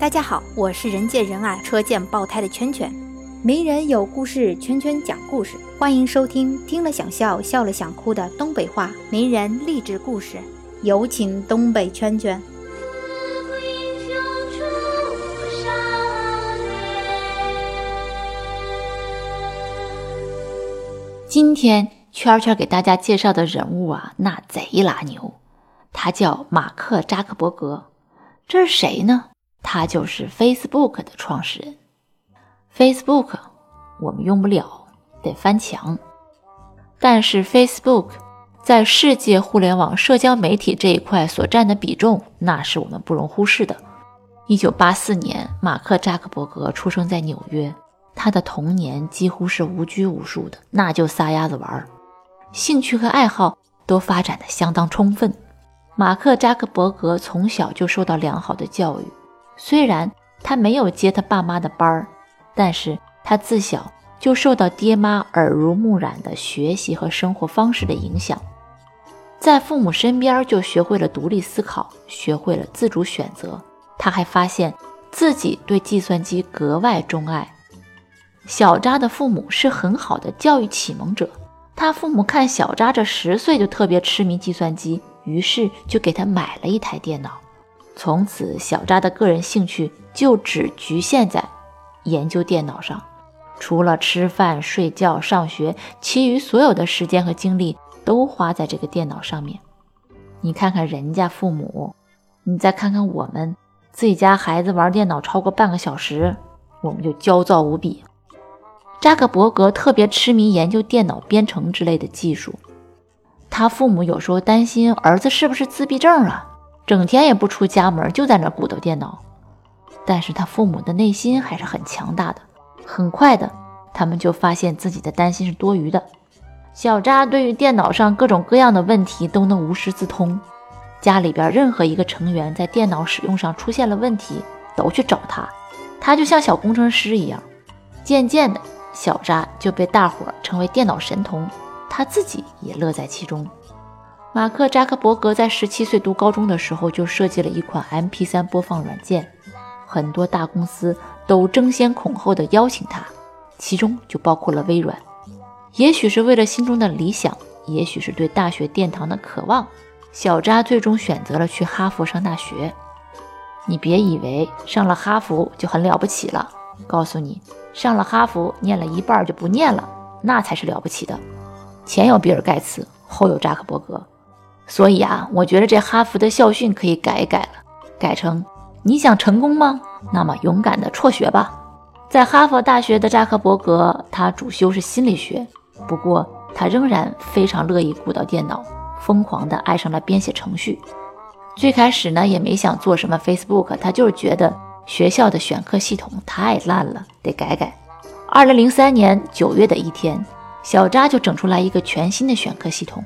大家好，我是人见人爱、车见爆胎的圈圈。名人有故事，圈圈讲故事，欢迎收听听了想笑、笑了想哭的东北话名人励志故事。有请东北圈圈。今天圈圈给大家介绍的人物啊，那贼拉牛，他叫马克扎克伯格。这是谁呢？他就是 Facebook 的创始人。Facebook 我们用不了，得翻墙。但是 Facebook 在世界互联网社交媒体这一块所占的比重，那是我们不容忽视的。一九八四年，马克扎克伯格出生在纽约。他的童年几乎是无拘无束的，那就撒丫子玩儿，兴趣和爱好都发展的相当充分。马克扎克伯格从小就受到良好的教育。虽然他没有接他爸妈的班儿，但是他自小就受到爹妈耳濡目染的学习和生活方式的影响，在父母身边就学会了独立思考，学会了自主选择。他还发现自己对计算机格外钟爱。小扎的父母是很好的教育启蒙者，他父母看小扎这十岁就特别痴迷计算机，于是就给他买了一台电脑。从此，小扎的个人兴趣就只局限在研究电脑上，除了吃饭、睡觉、上学，其余所有的时间和精力都花在这个电脑上面。你看看人家父母，你再看看我们，自己家孩子玩电脑超过半个小时，我们就焦躁无比。扎克伯格特别痴迷研究电脑编程之类的技术，他父母有时候担心儿子是不是自闭症了。整天也不出家门，就在那鼓捣电脑。但是他父母的内心还是很强大的。很快的，他们就发现自己的担心是多余的。小扎对于电脑上各种各样的问题都能无师自通。家里边任何一个成员在电脑使用上出现了问题，都去找他，他就像小工程师一样。渐渐的，小扎就被大伙儿称为电脑神童，他自己也乐在其中。马克扎克伯格在十七岁读高中的时候就设计了一款 MP3 播放软件，很多大公司都争先恐后的邀请他，其中就包括了微软。也许是为了心中的理想，也许是对大学殿堂的渴望，小扎最终选择了去哈佛上大学。你别以为上了哈佛就很了不起了，告诉你，上了哈佛念了一半就不念了，那才是了不起的。前有比尔盖茨，后有扎克伯格。所以啊，我觉得这哈佛的校训可以改一改了，改成你想成功吗？那么勇敢的辍学吧。在哈佛大学的扎克伯格，他主修是心理学，不过他仍然非常乐意鼓捣电脑，疯狂的爱上了编写程序。最开始呢，也没想做什么 Facebook，他就是觉得学校的选课系统太烂了，得改改。二零零三年九月的一天，小扎就整出来一个全新的选课系统。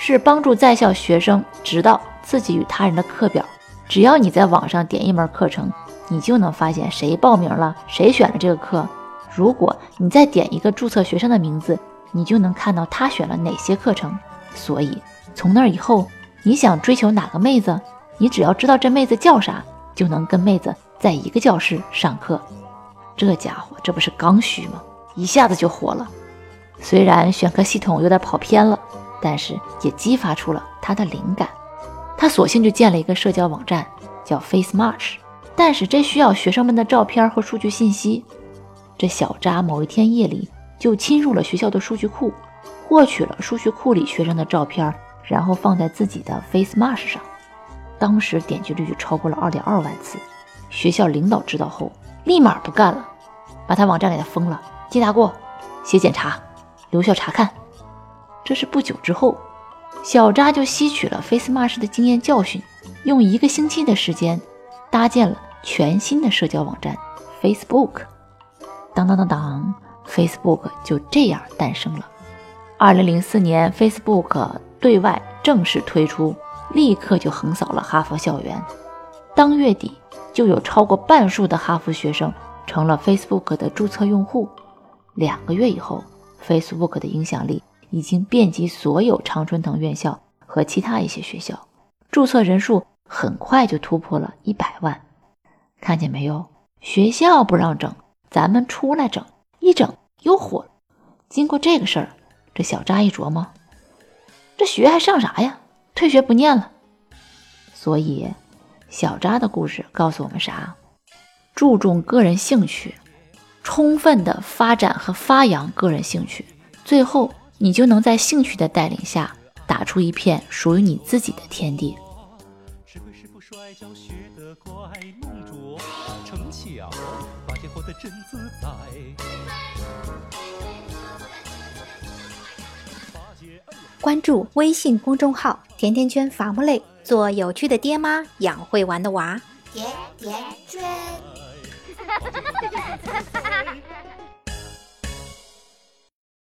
是帮助在校学生知道自己与他人的课表。只要你在网上点一门课程，你就能发现谁报名了，谁选了这个课。如果你再点一个注册学生的名字，你就能看到他选了哪些课程。所以从那以后，你想追求哪个妹子，你只要知道这妹子叫啥，就能跟妹子在一个教室上课。这家伙这不是刚需吗？一下子就火了。虽然选课系统有点跑偏了。但是也激发出了他的灵感，他索性就建了一个社交网站，叫 Face March。但是这需要学生们的照片和数据信息。这小扎某一天夜里就侵入了学校的数据库，获取了数据库里学生的照片，然后放在自己的 Face March 上。当时点击率就超过了二点二万次。学校领导知道后，立马不干了，把他网站给他封了，记大过，写检查，留校查看。这是不久之后，小扎就吸取了 Face Masch 的经验教训，用一个星期的时间搭建了全新的社交网站 Facebook。当当当当，Facebook 就这样诞生了。二零零四年，Facebook 对外正式推出，立刻就横扫了哈佛校园。当月底，就有超过半数的哈佛学生成了 Facebook 的注册用户。两个月以后，Facebook 的影响力。已经遍及所有常春藤院校和其他一些学校，注册人数很快就突破了一百万。看见没有？学校不让整，咱们出来整，一整又火了。经过这个事儿，这小扎一琢磨，这学还上啥呀？退学不念了。所以，小扎的故事告诉我们啥？注重个人兴趣，充分的发展和发扬个人兴趣，最后你就能在兴趣的带领下，打出一片属于你自己的天地。关注微信公众号“甜甜圈伐木累”，做有趣的爹妈，养会玩的娃。甜甜圈。